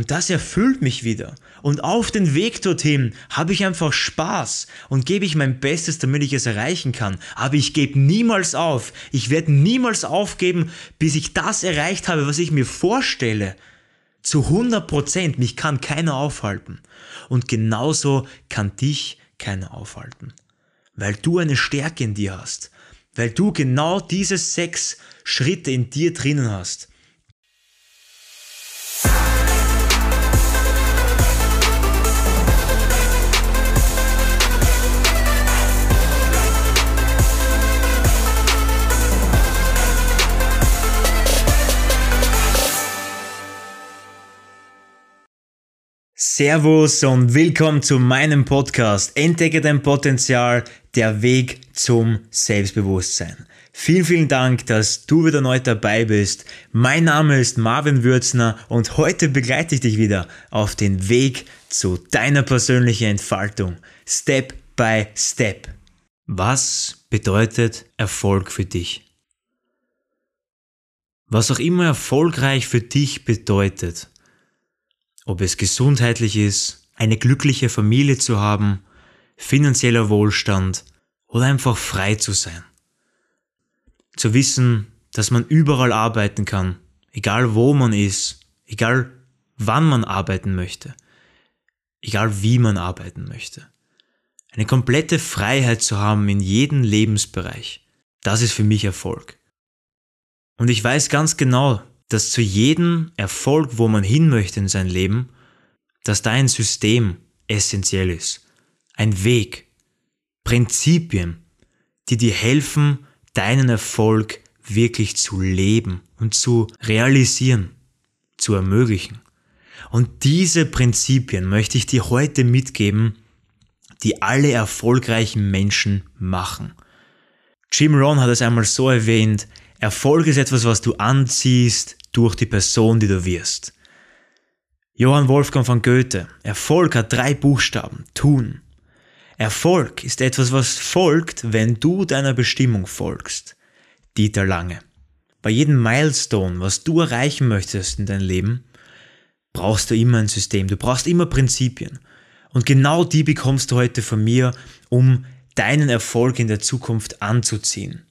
Und das erfüllt mich wieder. Und auf den Weg dorthin habe ich einfach Spaß und gebe ich mein Bestes, damit ich es erreichen kann. Aber ich gebe niemals auf. Ich werde niemals aufgeben, bis ich das erreicht habe, was ich mir vorstelle. Zu 100 Prozent. Mich kann keiner aufhalten. Und genauso kann dich keiner aufhalten. Weil du eine Stärke in dir hast. Weil du genau diese sechs Schritte in dir drinnen hast Servus und willkommen zu meinem Podcast Entdecke dein Potenzial, der Weg zum Selbstbewusstsein. Vielen, vielen Dank, dass du wieder neu dabei bist. Mein Name ist Marvin Würzner und heute begleite ich dich wieder auf den Weg zu deiner persönlichen Entfaltung. Step by Step. Was bedeutet Erfolg für dich? Was auch immer erfolgreich für dich bedeutet, ob es gesundheitlich ist, eine glückliche Familie zu haben, finanzieller Wohlstand oder einfach frei zu sein. Zu wissen, dass man überall arbeiten kann, egal wo man ist, egal wann man arbeiten möchte, egal wie man arbeiten möchte. Eine komplette Freiheit zu haben in jedem Lebensbereich, das ist für mich Erfolg. Und ich weiß ganz genau, dass zu jedem Erfolg, wo man hin möchte in sein Leben, dass da ein System essentiell ist. Ein Weg, Prinzipien, die dir helfen, deinen Erfolg wirklich zu leben und zu realisieren, zu ermöglichen. Und diese Prinzipien möchte ich dir heute mitgeben, die alle erfolgreichen Menschen machen. Jim Rohn hat es einmal so erwähnt, Erfolg ist etwas, was du anziehst, durch die Person, die du wirst. Johann Wolfgang von Goethe. Erfolg hat drei Buchstaben. Tun. Erfolg ist etwas, was folgt, wenn du deiner Bestimmung folgst. Dieter Lange. Bei jedem Milestone, was du erreichen möchtest in deinem Leben, brauchst du immer ein System. Du brauchst immer Prinzipien. Und genau die bekommst du heute von mir, um deinen Erfolg in der Zukunft anzuziehen.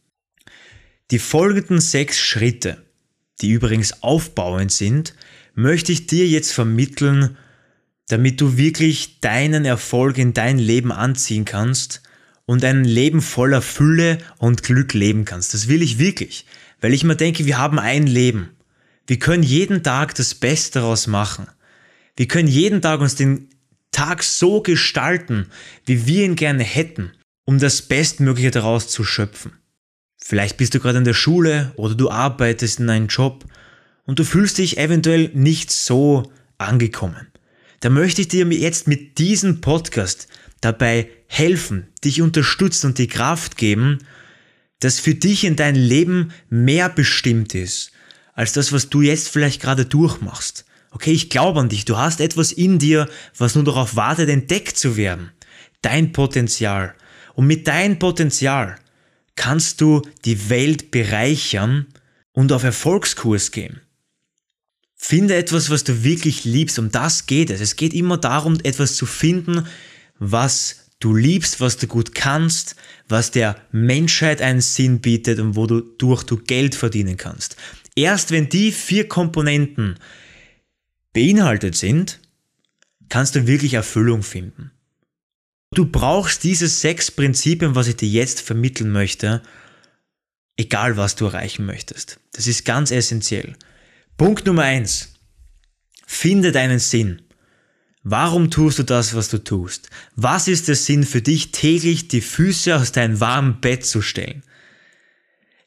Die folgenden sechs Schritte die übrigens aufbauend sind, möchte ich dir jetzt vermitteln, damit du wirklich deinen Erfolg in dein Leben anziehen kannst und ein Leben voller Fülle und Glück leben kannst. Das will ich wirklich, weil ich mir denke, wir haben ein Leben. Wir können jeden Tag das Beste daraus machen. Wir können jeden Tag uns den Tag so gestalten, wie wir ihn gerne hätten, um das Bestmögliche daraus zu schöpfen. Vielleicht bist du gerade in der Schule oder du arbeitest in einem Job und du fühlst dich eventuell nicht so angekommen. Da möchte ich dir jetzt mit diesem Podcast dabei helfen, dich unterstützen und die Kraft geben, dass für dich in dein Leben mehr bestimmt ist, als das, was du jetzt vielleicht gerade durchmachst. Okay, ich glaube an dich, du hast etwas in dir, was nur darauf wartet, entdeckt zu werden. Dein Potenzial. Und mit deinem Potenzial kannst du die Welt bereichern und auf Erfolgskurs gehen. Finde etwas, was du wirklich liebst. Um das geht es. Es geht immer darum, etwas zu finden, was du liebst, was du gut kannst, was der Menschheit einen Sinn bietet und wodurch du Geld verdienen kannst. Erst wenn die vier Komponenten beinhaltet sind, kannst du wirklich Erfüllung finden. Du brauchst diese sechs Prinzipien, was ich dir jetzt vermitteln möchte, egal was du erreichen möchtest. Das ist ganz essentiell. Punkt Nummer eins: Finde deinen Sinn. Warum tust du das, was du tust? Was ist der Sinn für dich, täglich die Füße aus deinem warmen Bett zu stellen?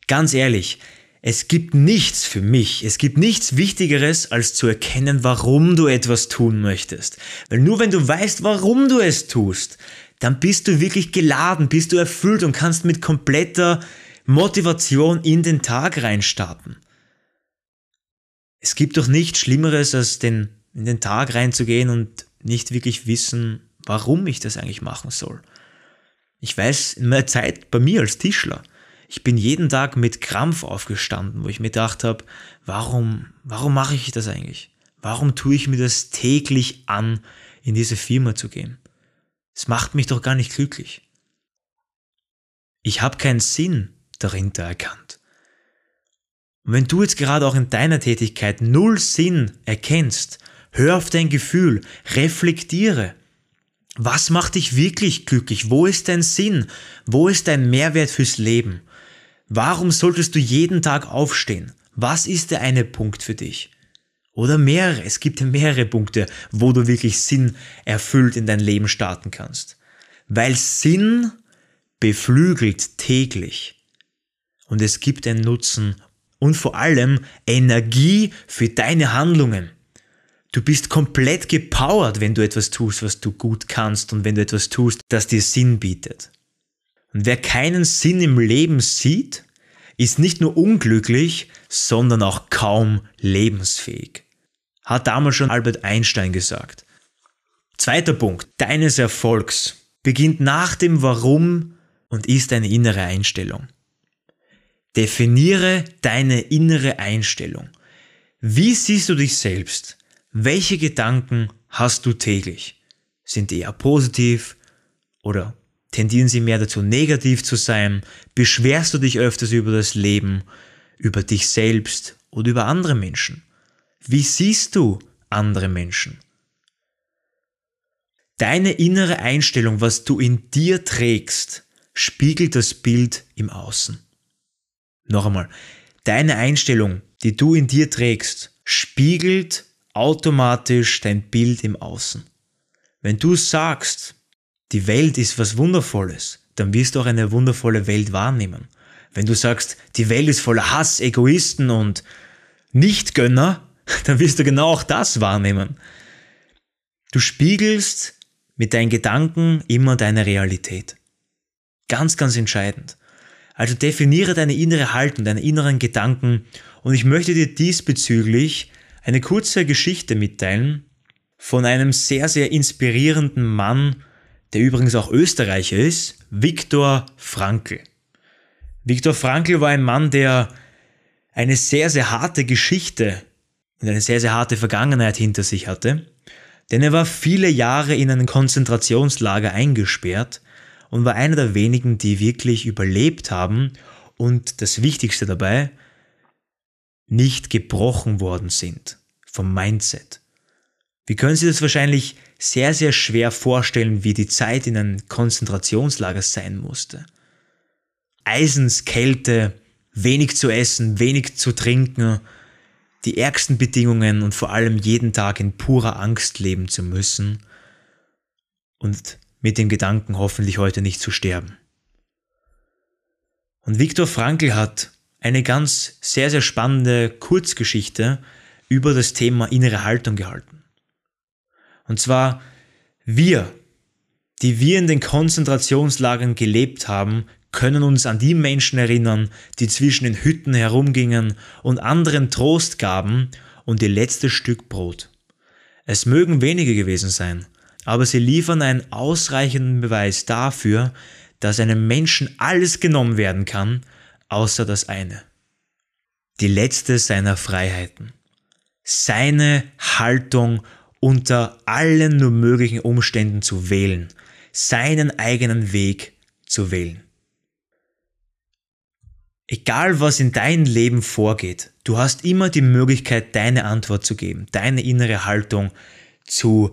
Ganz ehrlich, es gibt nichts für mich, es gibt nichts Wichtigeres, als zu erkennen, warum du etwas tun möchtest. Weil nur wenn du weißt, warum du es tust, dann bist du wirklich geladen, bist du erfüllt und kannst mit kompletter Motivation in den Tag reinstarten. Es gibt doch nichts Schlimmeres, als den, in den Tag reinzugehen und nicht wirklich wissen, warum ich das eigentlich machen soll. Ich weiß in meiner Zeit bei mir als Tischler, ich bin jeden Tag mit Krampf aufgestanden, wo ich mir gedacht habe, warum, warum mache ich das eigentlich? Warum tue ich mir das täglich an, in diese Firma zu gehen? Es macht mich doch gar nicht glücklich. Ich habe keinen Sinn dahinter erkannt. Und wenn du jetzt gerade auch in deiner Tätigkeit null Sinn erkennst, hör auf dein Gefühl, reflektiere. Was macht dich wirklich glücklich? Wo ist dein Sinn? Wo ist dein Mehrwert fürs Leben? Warum solltest du jeden Tag aufstehen? Was ist der eine Punkt für dich? Oder mehrere. Es gibt mehrere Punkte, wo du wirklich Sinn erfüllt in dein Leben starten kannst. Weil Sinn beflügelt täglich. Und es gibt einen Nutzen und vor allem Energie für deine Handlungen. Du bist komplett gepowert, wenn du etwas tust, was du gut kannst und wenn du etwas tust, das dir Sinn bietet. Und wer keinen Sinn im Leben sieht, ist nicht nur unglücklich, sondern auch kaum lebensfähig. Hat damals schon Albert Einstein gesagt. Zweiter Punkt deines Erfolgs beginnt nach dem Warum und ist eine innere Einstellung. Definiere deine innere Einstellung. Wie siehst du dich selbst? Welche Gedanken hast du täglich? Sind die eher positiv oder Tendieren sie mehr dazu, negativ zu sein? Beschwerst du dich öfters über das Leben, über dich selbst oder über andere Menschen? Wie siehst du andere Menschen? Deine innere Einstellung, was du in dir trägst, spiegelt das Bild im Außen. Noch einmal, deine Einstellung, die du in dir trägst, spiegelt automatisch dein Bild im Außen. Wenn du sagst, die Welt ist was Wundervolles, dann wirst du auch eine wundervolle Welt wahrnehmen. Wenn du sagst, die Welt ist voller Hass, Egoisten und Nichtgönner, dann wirst du genau auch das wahrnehmen. Du spiegelst mit deinen Gedanken immer deine Realität. Ganz, ganz entscheidend. Also definiere deine innere Haltung, deine inneren Gedanken und ich möchte dir diesbezüglich eine kurze Geschichte mitteilen von einem sehr, sehr inspirierenden Mann, der übrigens auch Österreicher ist, Viktor Frankl. Viktor Frankl war ein Mann, der eine sehr, sehr harte Geschichte und eine sehr, sehr harte Vergangenheit hinter sich hatte, denn er war viele Jahre in einem Konzentrationslager eingesperrt und war einer der wenigen, die wirklich überlebt haben und das Wichtigste dabei, nicht gebrochen worden sind vom Mindset. Wie können Sie das wahrscheinlich sehr, sehr schwer vorstellen, wie die Zeit in einem Konzentrationslager sein musste. Eisenskälte, wenig zu essen, wenig zu trinken, die ärgsten Bedingungen und vor allem jeden Tag in purer Angst leben zu müssen und mit dem Gedanken hoffentlich heute nicht zu sterben. Und Viktor Frankl hat eine ganz sehr, sehr spannende Kurzgeschichte über das Thema innere Haltung gehalten. Und zwar wir, die wir in den Konzentrationslagern gelebt haben, können uns an die Menschen erinnern, die zwischen den Hütten herumgingen und anderen Trost gaben und ihr letztes Stück Brot. Es mögen wenige gewesen sein, aber sie liefern einen ausreichenden Beweis dafür, dass einem Menschen alles genommen werden kann, außer das eine. Die letzte seiner Freiheiten. Seine Haltung unter allen nur möglichen Umständen zu wählen, seinen eigenen Weg zu wählen. Egal was in deinem Leben vorgeht, du hast immer die Möglichkeit, deine Antwort zu geben, deine innere Haltung zu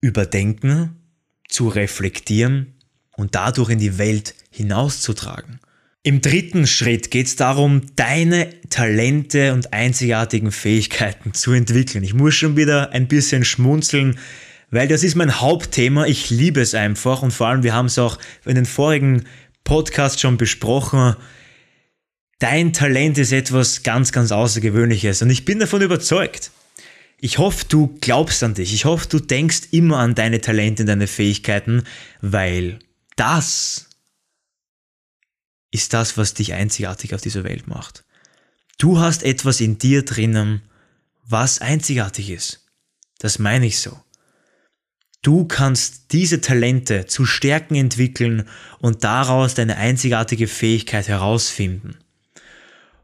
überdenken, zu reflektieren und dadurch in die Welt hinauszutragen. Im dritten Schritt geht es darum, deine Talente und einzigartigen Fähigkeiten zu entwickeln. Ich muss schon wieder ein bisschen schmunzeln, weil das ist mein Hauptthema. Ich liebe es einfach und vor allem, wir haben es auch in den vorigen Podcasts schon besprochen. Dein Talent ist etwas ganz, ganz Außergewöhnliches und ich bin davon überzeugt. Ich hoffe, du glaubst an dich. Ich hoffe, du denkst immer an deine Talente und deine Fähigkeiten, weil das ist das, was dich einzigartig auf dieser Welt macht. Du hast etwas in dir drinnen, was einzigartig ist. Das meine ich so. Du kannst diese Talente zu Stärken entwickeln und daraus deine einzigartige Fähigkeit herausfinden.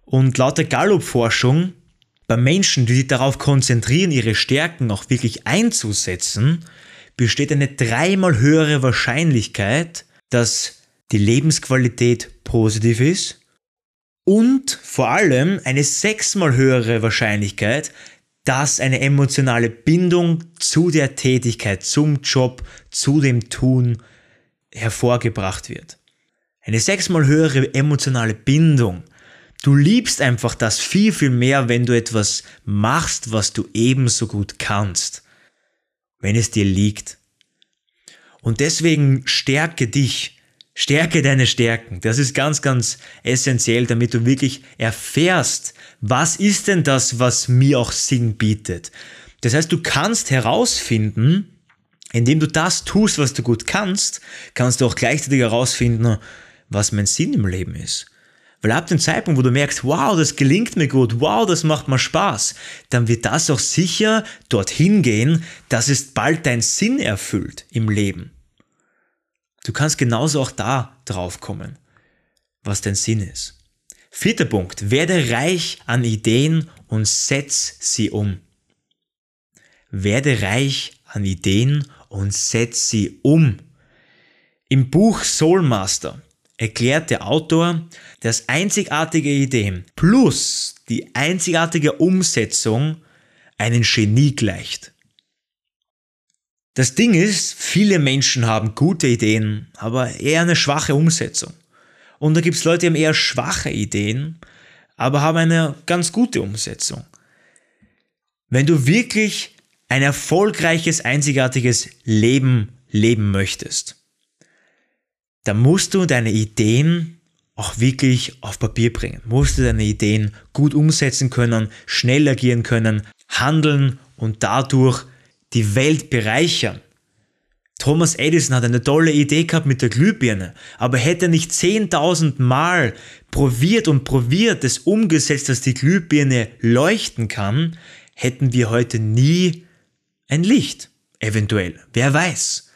Und laut der Gallup-Forschung Bei Menschen, die sich darauf konzentrieren, ihre Stärken auch wirklich einzusetzen, besteht eine dreimal höhere Wahrscheinlichkeit, dass die Lebensqualität positiv ist und vor allem eine sechsmal höhere Wahrscheinlichkeit, dass eine emotionale Bindung zu der Tätigkeit, zum Job, zu dem Tun hervorgebracht wird. Eine sechsmal höhere emotionale Bindung. Du liebst einfach das viel, viel mehr, wenn du etwas machst, was du ebenso gut kannst. Wenn es dir liegt. Und deswegen stärke dich. Stärke deine Stärken. Das ist ganz, ganz essentiell, damit du wirklich erfährst, was ist denn das, was mir auch Sinn bietet. Das heißt, du kannst herausfinden, indem du das tust, was du gut kannst, kannst du auch gleichzeitig herausfinden, was mein Sinn im Leben ist. Weil ab dem Zeitpunkt, wo du merkst, wow, das gelingt mir gut, wow, das macht mir Spaß, dann wird das auch sicher dorthin gehen, dass es bald deinen Sinn erfüllt im Leben. Du kannst genauso auch da drauf kommen, was dein Sinn ist. Vierter Punkt, werde reich an Ideen und setz sie um. Werde reich an Ideen und setz sie um. Im Buch Soulmaster erklärt der Autor, dass einzigartige Ideen plus die einzigartige Umsetzung einen Genie gleicht. Das Ding ist, viele Menschen haben gute Ideen, aber eher eine schwache Umsetzung. Und da gibt es Leute, die haben eher schwache Ideen, aber haben eine ganz gute Umsetzung. Wenn du wirklich ein erfolgreiches, einzigartiges Leben leben möchtest, dann musst du deine Ideen auch wirklich auf Papier bringen. Musst du deine Ideen gut umsetzen können, schnell agieren können, handeln und dadurch die Welt bereichern. Thomas Edison hat eine tolle Idee gehabt mit der Glühbirne, aber hätte er nicht 10.000 Mal probiert und probiert, es umgesetzt, dass die Glühbirne leuchten kann, hätten wir heute nie ein Licht. Eventuell. Wer weiß.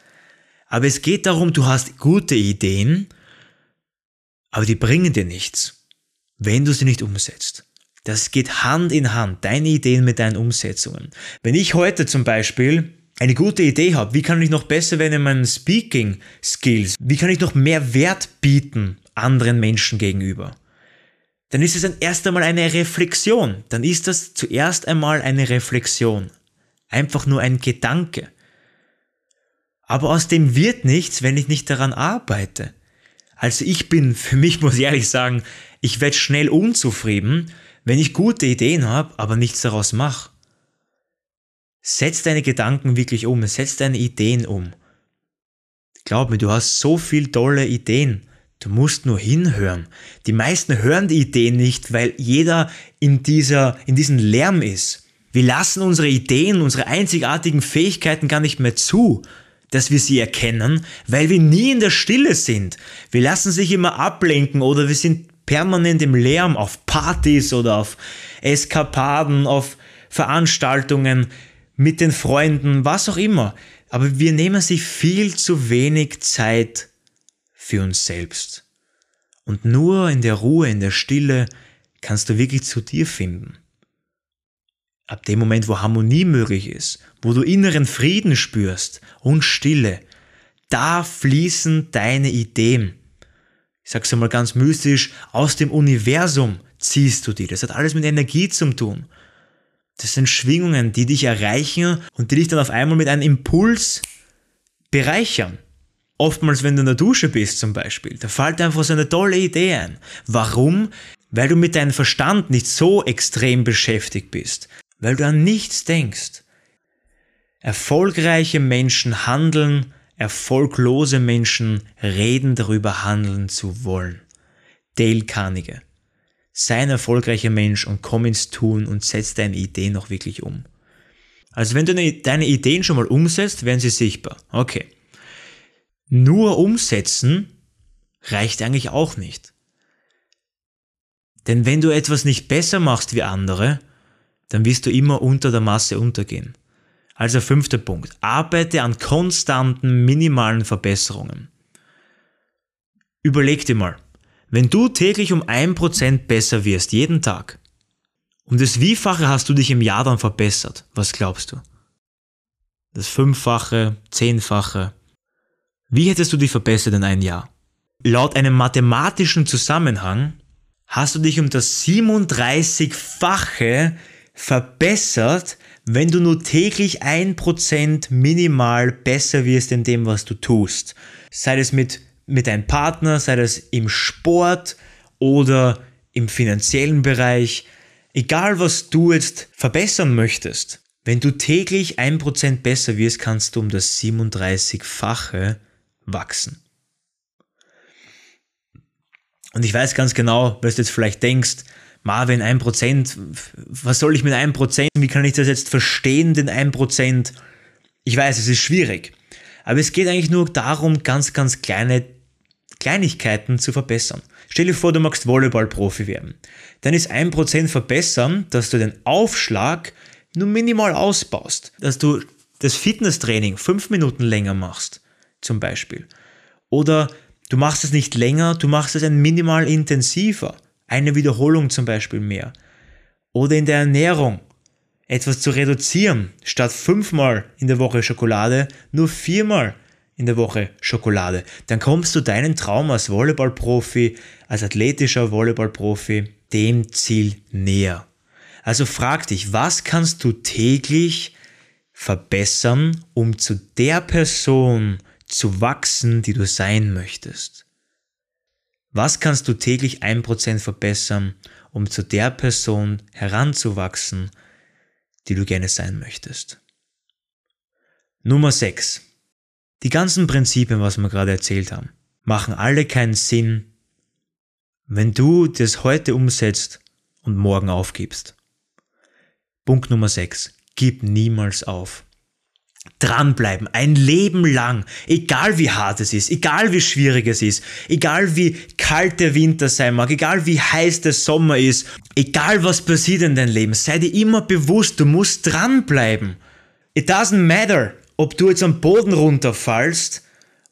Aber es geht darum, du hast gute Ideen, aber die bringen dir nichts, wenn du sie nicht umsetzt. Das geht Hand in Hand, deine Ideen mit deinen Umsetzungen. Wenn ich heute zum Beispiel eine gute Idee habe, wie kann ich noch besser werden in meinen Speaking Skills, wie kann ich noch mehr Wert bieten anderen Menschen gegenüber, dann ist es dann erst einmal eine Reflexion. Dann ist das zuerst einmal eine Reflexion. Einfach nur ein Gedanke. Aber aus dem wird nichts, wenn ich nicht daran arbeite. Also ich bin, für mich muss ich ehrlich sagen, ich werde schnell unzufrieden, wenn ich gute Ideen habe, aber nichts daraus mache. Setz deine Gedanken wirklich um, setz deine Ideen um. Glaub mir, du hast so viel tolle Ideen. Du musst nur hinhören. Die meisten hören die Ideen nicht, weil jeder in dieser, in diesem Lärm ist. Wir lassen unsere Ideen, unsere einzigartigen Fähigkeiten gar nicht mehr zu dass wir sie erkennen, weil wir nie in der Stille sind. Wir lassen sich immer ablenken oder wir sind permanent im Lärm auf Partys oder auf Eskapaden, auf Veranstaltungen mit den Freunden, was auch immer. Aber wir nehmen sich viel zu wenig Zeit für uns selbst. Und nur in der Ruhe, in der Stille kannst du wirklich zu dir finden. Ab dem Moment, wo Harmonie möglich ist, wo du inneren Frieden spürst und Stille, da fließen deine Ideen. Ich sag's einmal ganz mystisch, aus dem Universum ziehst du die. Das hat alles mit Energie zu tun. Das sind Schwingungen, die dich erreichen und die dich dann auf einmal mit einem Impuls bereichern. Oftmals, wenn du in der Dusche bist zum Beispiel, da fällt einfach so eine tolle Idee ein. Warum? Weil du mit deinem Verstand nicht so extrem beschäftigt bist weil du an nichts denkst. Erfolgreiche Menschen handeln, erfolglose Menschen reden darüber handeln zu wollen. Dale Carnegie. Sei ein erfolgreicher Mensch und komm ins Tun und setz deine Ideen noch wirklich um. Also wenn du deine Ideen schon mal umsetzt, werden sie sichtbar. Okay. Nur umsetzen reicht eigentlich auch nicht. Denn wenn du etwas nicht besser machst wie andere, dann wirst du immer unter der Masse untergehen. Also fünfter Punkt. Arbeite an konstanten, minimalen Verbesserungen. Überleg dir mal, wenn du täglich um ein Prozent besser wirst, jeden Tag, Um das Wiefache hast du dich im Jahr dann verbessert. Was glaubst du? Das Fünffache, Zehnfache. Wie hättest du dich verbessert in ein Jahr? Laut einem mathematischen Zusammenhang hast du dich um das 37-fache verbessert, wenn du nur täglich ein Prozent minimal besser wirst in dem, was du tust. Sei es mit, mit deinem Partner, sei das im Sport oder im finanziellen Bereich. Egal, was du jetzt verbessern möchtest, wenn du täglich ein Prozent besser wirst, kannst du um das 37-fache wachsen. Und ich weiß ganz genau, was du jetzt vielleicht denkst, Marvin, ein Prozent, was soll ich mit einem Prozent? Wie kann ich das jetzt verstehen, den ein Prozent? Ich weiß, es ist schwierig. Aber es geht eigentlich nur darum, ganz, ganz kleine Kleinigkeiten zu verbessern. Stell dir vor, du magst Volleyball-Profi werden. Dann ist ein Prozent verbessern, dass du den Aufschlag nur minimal ausbaust. Dass du das Fitnesstraining fünf Minuten länger machst, zum Beispiel. Oder du machst es nicht länger, du machst es ein minimal intensiver eine Wiederholung zum Beispiel mehr. Oder in der Ernährung etwas zu reduzieren, statt fünfmal in der Woche Schokolade, nur viermal in der Woche Schokolade. Dann kommst du deinen Traum als Volleyballprofi, als athletischer Volleyballprofi, dem Ziel näher. Also frag dich, was kannst du täglich verbessern, um zu der Person zu wachsen, die du sein möchtest? Was kannst du täglich ein Prozent verbessern, um zu der Person heranzuwachsen, die du gerne sein möchtest? Nummer 6. Die ganzen Prinzipien, was wir gerade erzählt haben, machen alle keinen Sinn, wenn du das heute umsetzt und morgen aufgibst. Punkt Nummer 6. Gib niemals auf dranbleiben, ein Leben lang, egal wie hart es ist, egal wie schwierig es ist, egal wie kalt der Winter sein mag, egal wie heiß der Sommer ist, egal was passiert in deinem Leben, sei dir immer bewusst, du musst dranbleiben. It doesn't matter, ob du jetzt am Boden runterfallst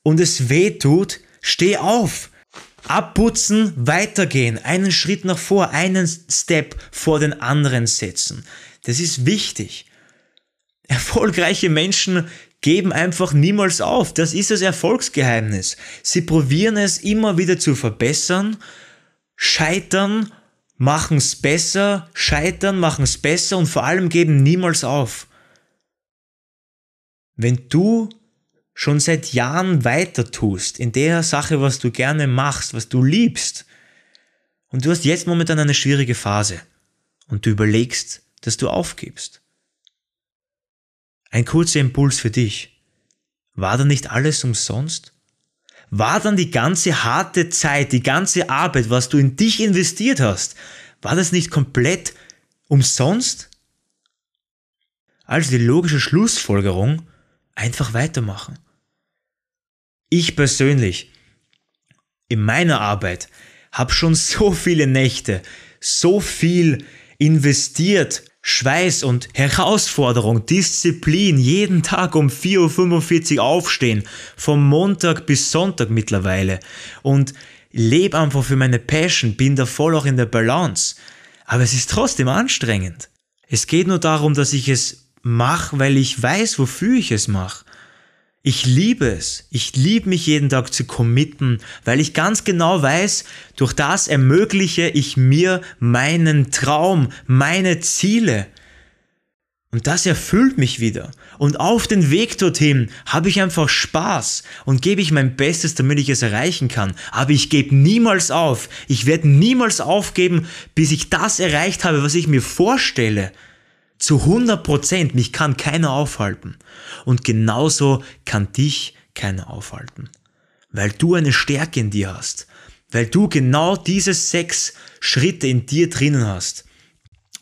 und es weh tut, steh auf. Abputzen, weitergehen, einen Schritt nach vor, einen Step vor den anderen setzen. Das ist wichtig. Erfolgreiche Menschen geben einfach niemals auf. Das ist das Erfolgsgeheimnis. Sie probieren es immer wieder zu verbessern, scheitern, machen es besser, scheitern, machen es besser und vor allem geben niemals auf. Wenn du schon seit Jahren weiter tust in der Sache, was du gerne machst, was du liebst, und du hast jetzt momentan eine schwierige Phase und du überlegst, dass du aufgibst, ein kurzer Impuls für dich. War da nicht alles umsonst? War dann die ganze harte Zeit, die ganze Arbeit, was du in dich investiert hast, war das nicht komplett umsonst? Also die logische Schlussfolgerung, einfach weitermachen. Ich persönlich, in meiner Arbeit, habe schon so viele Nächte, so viel investiert, Schweiß und Herausforderung, Disziplin, jeden Tag um 4.45 Uhr aufstehen, vom Montag bis Sonntag mittlerweile und lebe einfach für meine Passion, bin da voll auch in der Balance. Aber es ist trotzdem anstrengend. Es geht nur darum, dass ich es mache, weil ich weiß, wofür ich es mache. Ich liebe es. Ich liebe mich jeden Tag zu committen, weil ich ganz genau weiß, durch das ermögliche ich mir meinen Traum, meine Ziele. Und das erfüllt mich wieder. Und auf den Weg dorthin habe ich einfach Spaß und gebe ich mein Bestes, damit ich es erreichen kann. Aber ich gebe niemals auf. Ich werde niemals aufgeben, bis ich das erreicht habe, was ich mir vorstelle zu 100 Prozent. Mich kann keiner aufhalten. Und genauso kann dich keiner aufhalten. Weil du eine Stärke in dir hast. Weil du genau diese sechs Schritte in dir drinnen hast.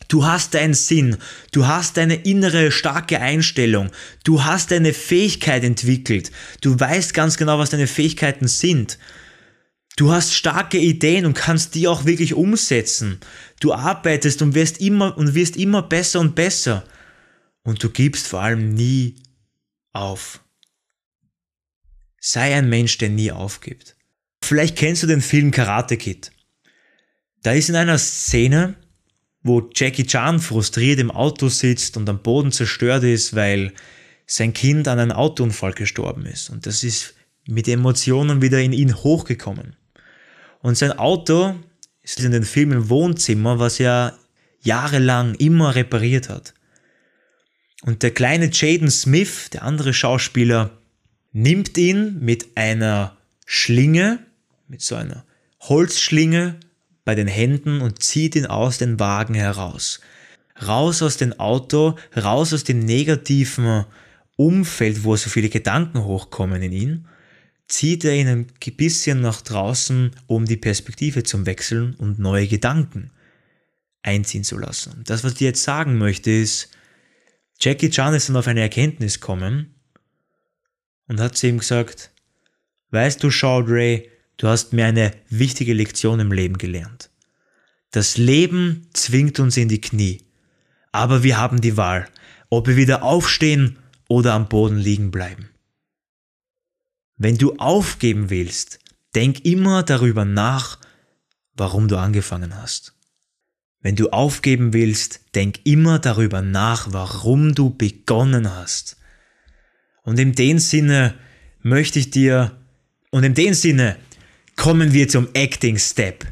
Du hast deinen Sinn, du hast deine innere starke Einstellung, du hast deine Fähigkeit entwickelt, du weißt ganz genau, was deine Fähigkeiten sind. Du hast starke Ideen und kannst die auch wirklich umsetzen. Du arbeitest und wirst immer und wirst immer besser und besser. Und du gibst vor allem nie auf. Sei ein Mensch, der nie aufgibt. Vielleicht kennst du den Film Karate Kid. Da ist in einer Szene wo Jackie Chan frustriert im Auto sitzt und am Boden zerstört ist, weil sein Kind an einem Autounfall gestorben ist. Und das ist mit Emotionen wieder in ihn hochgekommen. Und sein Auto ist in den Film im Wohnzimmer, was er jahrelang immer repariert hat. Und der kleine Jaden Smith, der andere Schauspieler, nimmt ihn mit einer Schlinge, mit so einer Holzschlinge bei den Händen und zieht ihn aus dem Wagen heraus. Raus aus dem Auto, raus aus dem negativen Umfeld, wo so viele Gedanken hochkommen in ihn, zieht er ihn ein bisschen nach draußen, um die Perspektive zu wechseln und neue Gedanken einziehen zu lassen. Das, was ich jetzt sagen möchte, ist, Jackie Chan ist dann auf eine Erkenntnis gekommen und hat zu ihm gesagt, weißt du, Shaw Ray, du hast mir eine wichtige Lektion im Leben gelernt. Das Leben zwingt uns in die Knie, aber wir haben die Wahl, ob wir wieder aufstehen oder am Boden liegen bleiben. Wenn du aufgeben willst, denk immer darüber nach, warum du angefangen hast. Wenn du aufgeben willst, denk immer darüber nach, warum du begonnen hast. Und in dem Sinne möchte ich dir, und in dem Sinne kommen wir zum Acting Step.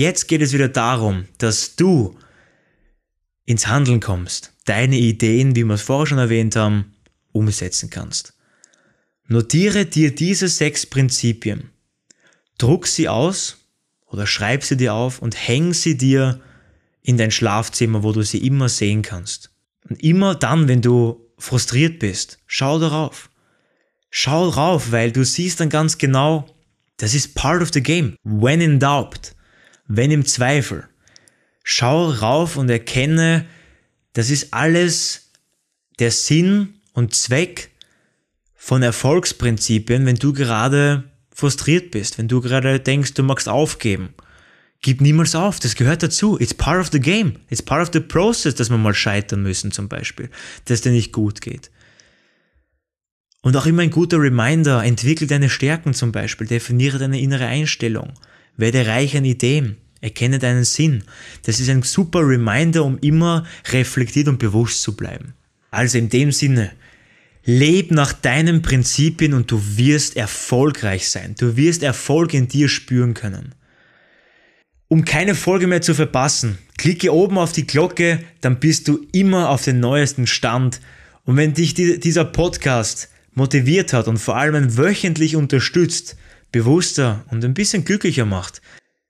Jetzt geht es wieder darum, dass du ins Handeln kommst, deine Ideen, wie wir es vorher schon erwähnt haben, umsetzen kannst. Notiere dir diese sechs Prinzipien, druck sie aus oder schreib sie dir auf und häng sie dir in dein Schlafzimmer, wo du sie immer sehen kannst. Und immer dann, wenn du frustriert bist, schau darauf. Schau drauf, weil du siehst dann ganz genau, das ist part of the game. When in doubt wenn im Zweifel. Schau rauf und erkenne, das ist alles der Sinn und Zweck von Erfolgsprinzipien, wenn du gerade frustriert bist, wenn du gerade denkst, du magst aufgeben. Gib niemals auf, das gehört dazu. It's part of the game. It's part of the process, dass wir mal scheitern müssen zum Beispiel, dass dir nicht gut geht. Und auch immer ein guter Reminder, entwickle deine Stärken zum Beispiel, definiere deine innere Einstellung. Werde reich an Ideen. Erkenne deinen Sinn. Das ist ein super Reminder, um immer reflektiert und bewusst zu bleiben. Also in dem Sinne, leb nach deinen Prinzipien und du wirst erfolgreich sein. Du wirst Erfolg in dir spüren können. Um keine Folge mehr zu verpassen, klicke oben auf die Glocke, dann bist du immer auf den neuesten Stand. Und wenn dich dieser Podcast motiviert hat und vor allem wöchentlich unterstützt, bewusster und ein bisschen glücklicher macht,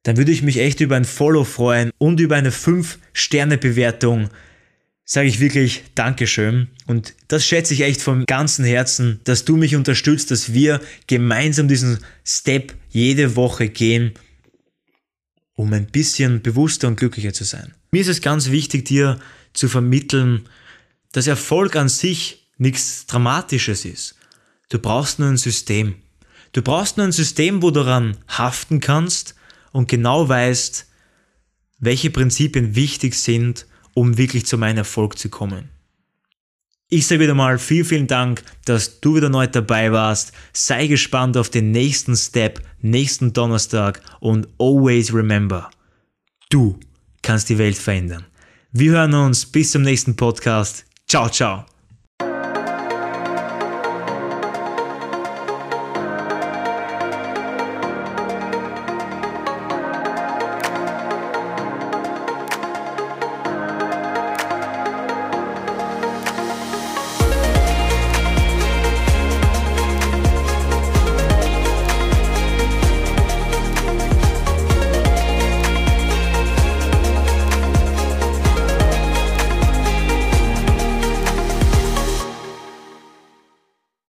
dann würde ich mich echt über ein Follow freuen und über eine 5-Sterne-Bewertung. Sage ich wirklich Dankeschön. Und das schätze ich echt vom ganzen Herzen, dass du mich unterstützt, dass wir gemeinsam diesen Step jede Woche gehen, um ein bisschen bewusster und glücklicher zu sein. Mir ist es ganz wichtig, dir zu vermitteln, dass Erfolg an sich nichts Dramatisches ist. Du brauchst nur ein System. Du brauchst nur ein System, wo du daran haften kannst und genau weißt, welche Prinzipien wichtig sind, um wirklich zu meinem Erfolg zu kommen. Ich sage wieder mal vielen, vielen Dank, dass du wieder neu dabei warst. Sei gespannt auf den nächsten Step, nächsten Donnerstag und always remember, du kannst die Welt verändern. Wir hören uns bis zum nächsten Podcast. Ciao, ciao.